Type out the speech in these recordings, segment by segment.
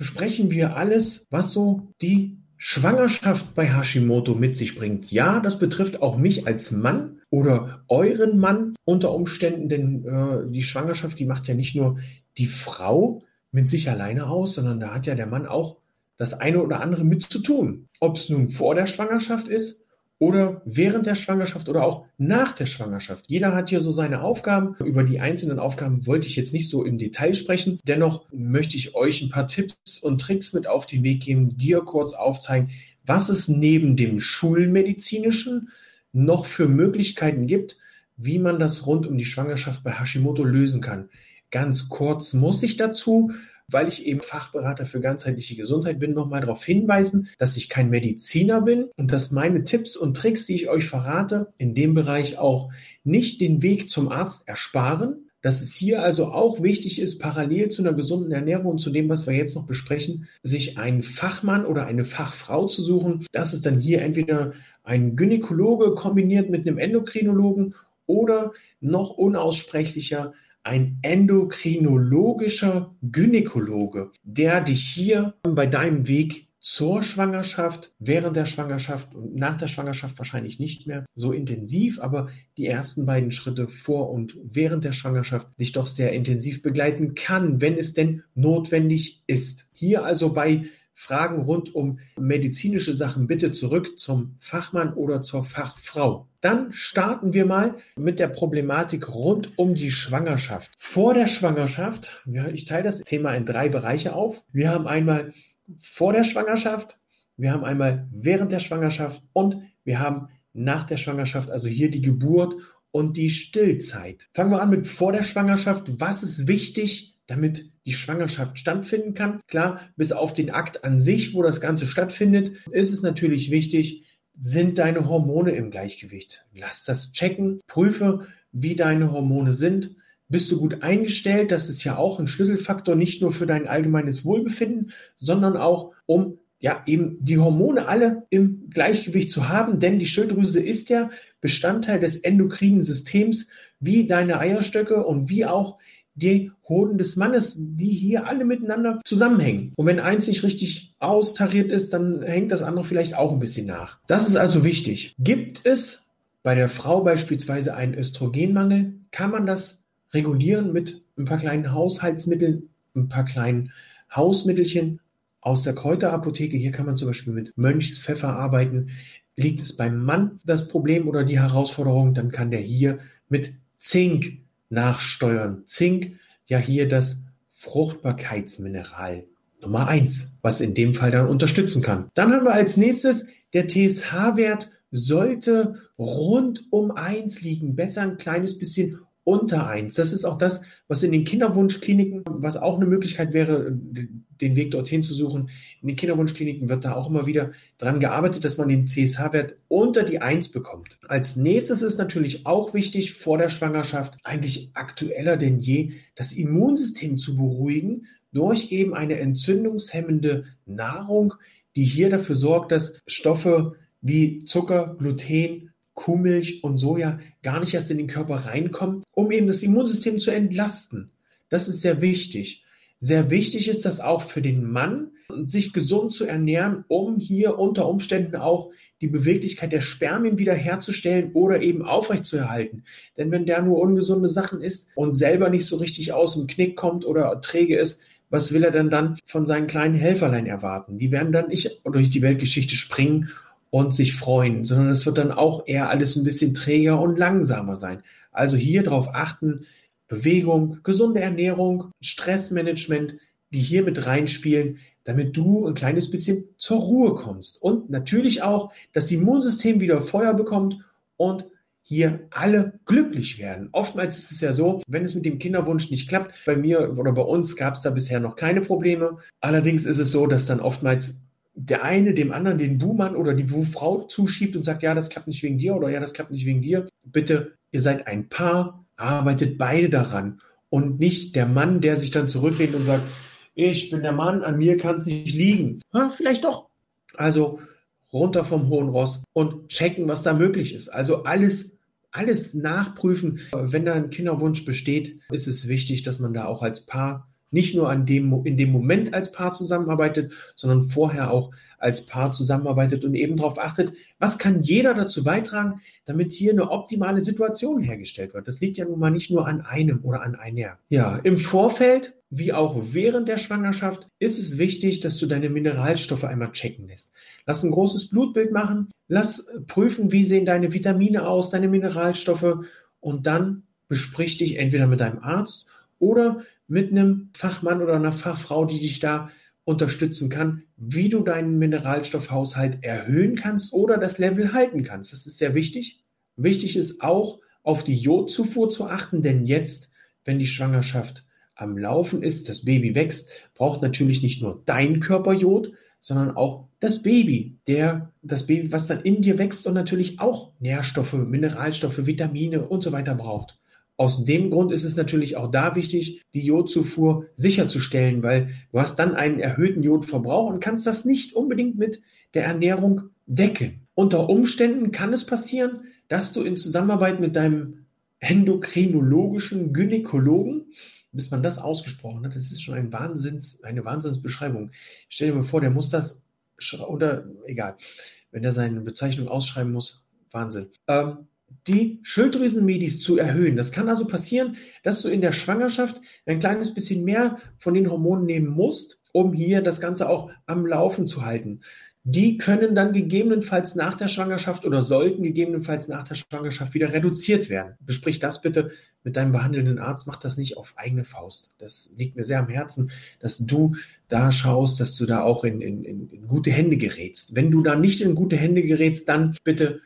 besprechen wir alles, was so die Schwangerschaft bei Hashimoto mit sich bringt. Ja, das betrifft auch mich als Mann oder euren Mann unter Umständen, denn äh, die Schwangerschaft, die macht ja nicht nur die Frau mit sich alleine aus, sondern da hat ja der Mann auch das eine oder andere mit zu tun. Ob es nun vor der Schwangerschaft ist oder während der Schwangerschaft oder auch nach der Schwangerschaft. Jeder hat hier so seine Aufgaben. Über die einzelnen Aufgaben wollte ich jetzt nicht so im Detail sprechen. Dennoch möchte ich euch ein paar Tipps und Tricks mit auf den Weg geben, dir kurz aufzeigen, was es neben dem Schulmedizinischen noch für Möglichkeiten gibt, wie man das rund um die Schwangerschaft bei Hashimoto lösen kann. Ganz kurz muss ich dazu weil ich eben Fachberater für ganzheitliche Gesundheit bin, nochmal darauf hinweisen, dass ich kein Mediziner bin und dass meine Tipps und Tricks, die ich euch verrate, in dem Bereich auch nicht den Weg zum Arzt ersparen, dass es hier also auch wichtig ist, parallel zu einer gesunden Ernährung und zu dem, was wir jetzt noch besprechen, sich einen Fachmann oder eine Fachfrau zu suchen. Das ist dann hier entweder ein Gynäkologe kombiniert mit einem Endokrinologen oder noch unaussprechlicher ein endokrinologischer Gynäkologe, der dich hier bei deinem Weg zur Schwangerschaft, während der Schwangerschaft und nach der Schwangerschaft wahrscheinlich nicht mehr so intensiv, aber die ersten beiden Schritte vor und während der Schwangerschaft sich doch sehr intensiv begleiten kann, wenn es denn notwendig ist. Hier also bei Fragen rund um medizinische Sachen bitte zurück zum Fachmann oder zur Fachfrau. Dann starten wir mal mit der Problematik rund um die Schwangerschaft. Vor der Schwangerschaft, ja, ich teile das Thema in drei Bereiche auf. Wir haben einmal vor der Schwangerschaft, wir haben einmal während der Schwangerschaft und wir haben nach der Schwangerschaft, also hier die Geburt und die Stillzeit. Fangen wir an mit vor der Schwangerschaft. Was ist wichtig, damit die Schwangerschaft stattfinden kann. Klar, bis auf den Akt an sich, wo das Ganze stattfindet, ist es natürlich wichtig, sind deine Hormone im Gleichgewicht. Lass das checken, prüfe, wie deine Hormone sind. Bist du gut eingestellt? Das ist ja auch ein Schlüsselfaktor, nicht nur für dein allgemeines Wohlbefinden, sondern auch um ja, eben die Hormone alle im Gleichgewicht zu haben, denn die Schilddrüse ist ja Bestandteil des endokrinen Systems, wie deine Eierstöcke und wie auch die Hoden des Mannes, die hier alle miteinander zusammenhängen. Und wenn eins nicht richtig austariert ist, dann hängt das andere vielleicht auch ein bisschen nach. Das ist also wichtig. Gibt es bei der Frau beispielsweise einen Östrogenmangel, kann man das regulieren mit ein paar kleinen Haushaltsmitteln, ein paar kleinen Hausmittelchen aus der Kräuterapotheke. Hier kann man zum Beispiel mit Mönchspfeffer arbeiten. Liegt es beim Mann das Problem oder die Herausforderung, dann kann der hier mit Zink nachsteuern. Zink, ja hier das Fruchtbarkeitsmineral Nummer eins, was in dem Fall dann unterstützen kann. Dann haben wir als nächstes der TSH-Wert sollte rund um eins liegen, besser ein kleines bisschen unter eins. Das ist auch das, was in den Kinderwunschkliniken, was auch eine Möglichkeit wäre, den Weg dorthin zu suchen. In den Kinderwunschkliniken wird da auch immer wieder dran gearbeitet, dass man den CSH-Wert unter die eins bekommt. Als nächstes ist natürlich auch wichtig, vor der Schwangerschaft, eigentlich aktueller denn je, das Immunsystem zu beruhigen durch eben eine entzündungshemmende Nahrung, die hier dafür sorgt, dass Stoffe wie Zucker, Gluten, Kuhmilch und Soja gar nicht erst in den Körper reinkommen, um eben das Immunsystem zu entlasten. Das ist sehr wichtig. Sehr wichtig ist das auch für den Mann, sich gesund zu ernähren, um hier unter Umständen auch die Beweglichkeit der Spermien wiederherzustellen oder eben aufrechtzuerhalten. Denn wenn der nur ungesunde Sachen isst und selber nicht so richtig aus dem Knick kommt oder träge ist, was will er denn dann von seinen kleinen Helferlein erwarten? Die werden dann nicht durch die Weltgeschichte springen und sich freuen, sondern es wird dann auch eher alles ein bisschen träger und langsamer sein. Also hier darauf achten, Bewegung, gesunde Ernährung, Stressmanagement, die hier mit reinspielen, damit du ein kleines bisschen zur Ruhe kommst. Und natürlich auch das Immunsystem wieder Feuer bekommt und hier alle glücklich werden. Oftmals ist es ja so, wenn es mit dem Kinderwunsch nicht klappt, bei mir oder bei uns gab es da bisher noch keine Probleme. Allerdings ist es so, dass dann oftmals der eine dem anderen den Buhmann oder die Buhfrau zuschiebt und sagt, ja, das klappt nicht wegen dir oder ja, das klappt nicht wegen dir. Bitte, ihr seid ein Paar, arbeitet beide daran und nicht der Mann, der sich dann zurücklehnt und sagt, ich bin der Mann, an mir kann es nicht liegen. Ja, vielleicht doch. Also runter vom hohen Ross und checken, was da möglich ist. Also alles alles nachprüfen. Wenn da ein Kinderwunsch besteht, ist es wichtig, dass man da auch als Paar nicht nur an dem, in dem Moment als Paar zusammenarbeitet, sondern vorher auch als Paar zusammenarbeitet und eben darauf achtet, was kann jeder dazu beitragen, damit hier eine optimale Situation hergestellt wird. Das liegt ja nun mal nicht nur an einem oder an einer. Ja, im Vorfeld wie auch während der Schwangerschaft ist es wichtig, dass du deine Mineralstoffe einmal checken lässt. Lass ein großes Blutbild machen, lass prüfen, wie sehen deine Vitamine aus, deine Mineralstoffe und dann besprich dich entweder mit deinem Arzt oder mit einem Fachmann oder einer Fachfrau, die dich da unterstützen kann, wie du deinen Mineralstoffhaushalt erhöhen kannst oder das Level halten kannst. Das ist sehr wichtig. Wichtig ist auch, auf die Jodzufuhr zu achten, denn jetzt, wenn die Schwangerschaft am Laufen ist, das Baby wächst, braucht natürlich nicht nur dein Körper Jod, sondern auch das Baby, der, das Baby, was dann in dir wächst und natürlich auch Nährstoffe, Mineralstoffe, Vitamine und so weiter braucht. Aus dem Grund ist es natürlich auch da wichtig, die Jodzufuhr sicherzustellen, weil du hast dann einen erhöhten Jodverbrauch und kannst das nicht unbedingt mit der Ernährung decken. Unter Umständen kann es passieren, dass du in Zusammenarbeit mit deinem endokrinologischen Gynäkologen bis man das ausgesprochen hat, das ist schon ein Wahnsinns, eine Wahnsinnsbeschreibung. Stell dir mal vor, der muss das, oder egal, wenn er seine Bezeichnung ausschreiben muss, Wahnsinn. Ähm, die Schilddrüsenmedis zu erhöhen. Das kann also passieren, dass du in der Schwangerschaft ein kleines bisschen mehr von den Hormonen nehmen musst, um hier das Ganze auch am Laufen zu halten die können dann gegebenenfalls nach der Schwangerschaft oder sollten gegebenenfalls nach der Schwangerschaft wieder reduziert werden. Besprich das bitte mit deinem behandelnden Arzt. Mach das nicht auf eigene Faust. Das liegt mir sehr am Herzen, dass du da schaust, dass du da auch in, in, in gute Hände gerätst. Wenn du da nicht in gute Hände gerätst, dann bitte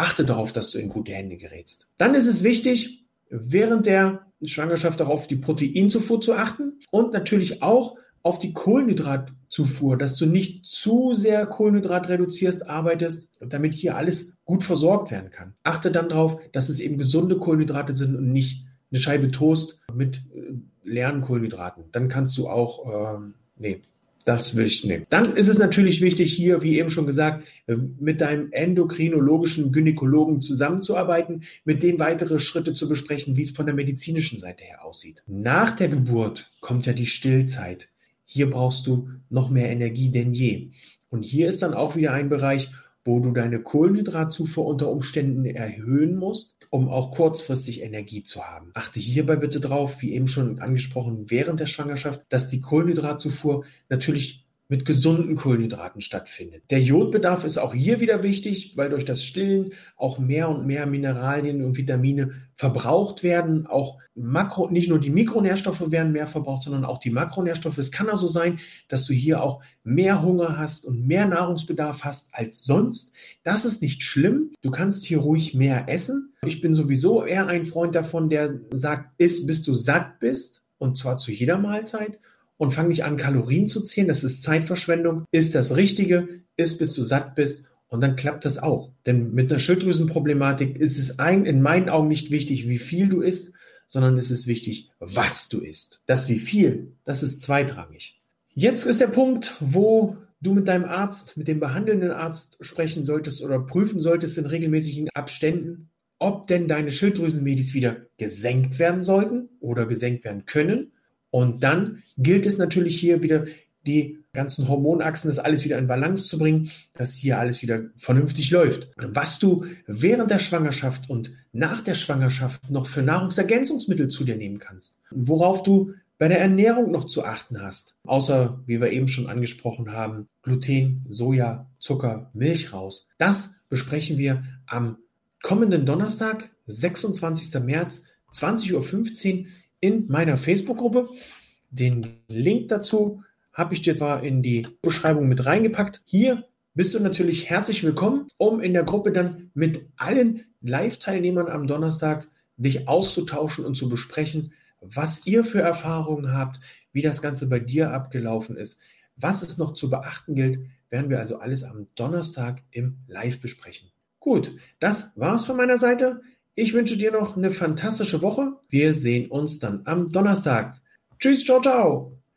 achte darauf, dass du in gute Hände gerätst. Dann ist es wichtig, während der Schwangerschaft darauf die Proteinzufuhr zu achten und natürlich auch auf die Kohlenhydratzufuhr, dass du nicht zu sehr Kohlenhydrat reduzierst, arbeitest, damit hier alles gut versorgt werden kann. Achte dann darauf, dass es eben gesunde Kohlenhydrate sind und nicht eine Scheibe Toast mit äh, leeren Kohlenhydraten. Dann kannst du auch, ähm, nee, das will ich nehmen. Dann ist es natürlich wichtig, hier, wie eben schon gesagt, äh, mit deinem endokrinologischen Gynäkologen zusammenzuarbeiten, mit dem weitere Schritte zu besprechen, wie es von der medizinischen Seite her aussieht. Nach der Geburt kommt ja die Stillzeit. Hier brauchst du noch mehr Energie denn je. Und hier ist dann auch wieder ein Bereich, wo du deine Kohlenhydratzufuhr unter Umständen erhöhen musst, um auch kurzfristig Energie zu haben. Achte hierbei bitte drauf, wie eben schon angesprochen, während der Schwangerschaft, dass die Kohlenhydratzufuhr natürlich mit gesunden Kohlenhydraten stattfindet. Der Jodbedarf ist auch hier wieder wichtig, weil durch das Stillen auch mehr und mehr Mineralien und Vitamine verbraucht werden. Auch Makro, nicht nur die Mikronährstoffe werden mehr verbraucht, sondern auch die Makronährstoffe. Es kann also sein, dass du hier auch mehr Hunger hast und mehr Nahrungsbedarf hast als sonst. Das ist nicht schlimm. Du kannst hier ruhig mehr essen. Ich bin sowieso eher ein Freund davon, der sagt, iss bis du satt bist. Und zwar zu jeder Mahlzeit und fang nicht an, Kalorien zu zählen. Das ist Zeitverschwendung. Ist das Richtige, ist bis du satt bist und dann klappt das auch. Denn mit einer Schilddrüsenproblematik ist es ein, in meinen Augen nicht wichtig, wie viel du isst, sondern es ist wichtig, was du isst. Das wie viel, das ist zweitrangig. Jetzt ist der Punkt, wo du mit deinem Arzt, mit dem behandelnden Arzt sprechen solltest oder prüfen solltest in regelmäßigen Abständen, ob denn deine Schilddrüsenmedis wieder gesenkt werden sollten oder gesenkt werden können und dann gilt es natürlich hier wieder die ganzen Hormonachsen, das alles wieder in Balance zu bringen, dass hier alles wieder vernünftig läuft. Was du während der Schwangerschaft und nach der Schwangerschaft noch für Nahrungsergänzungsmittel zu dir nehmen kannst. Worauf du bei der Ernährung noch zu achten hast. Außer, wie wir eben schon angesprochen haben, Gluten, Soja, Zucker, Milch raus. Das besprechen wir am kommenden Donnerstag, 26. März, 20.15 Uhr in meiner Facebook-Gruppe. Den Link dazu habe ich dir zwar in die Beschreibung mit reingepackt. Hier bist du natürlich herzlich willkommen, um in der Gruppe dann mit allen Live-Teilnehmern am Donnerstag, dich auszutauschen und zu besprechen, was ihr für Erfahrungen habt, wie das Ganze bei dir abgelaufen ist, was es noch zu beachten gilt, werden wir also alles am Donnerstag im Live besprechen. Gut, das war's von meiner Seite. Ich wünsche dir noch eine fantastische Woche. Wir sehen uns dann am Donnerstag. Tschüss, ciao, ciao.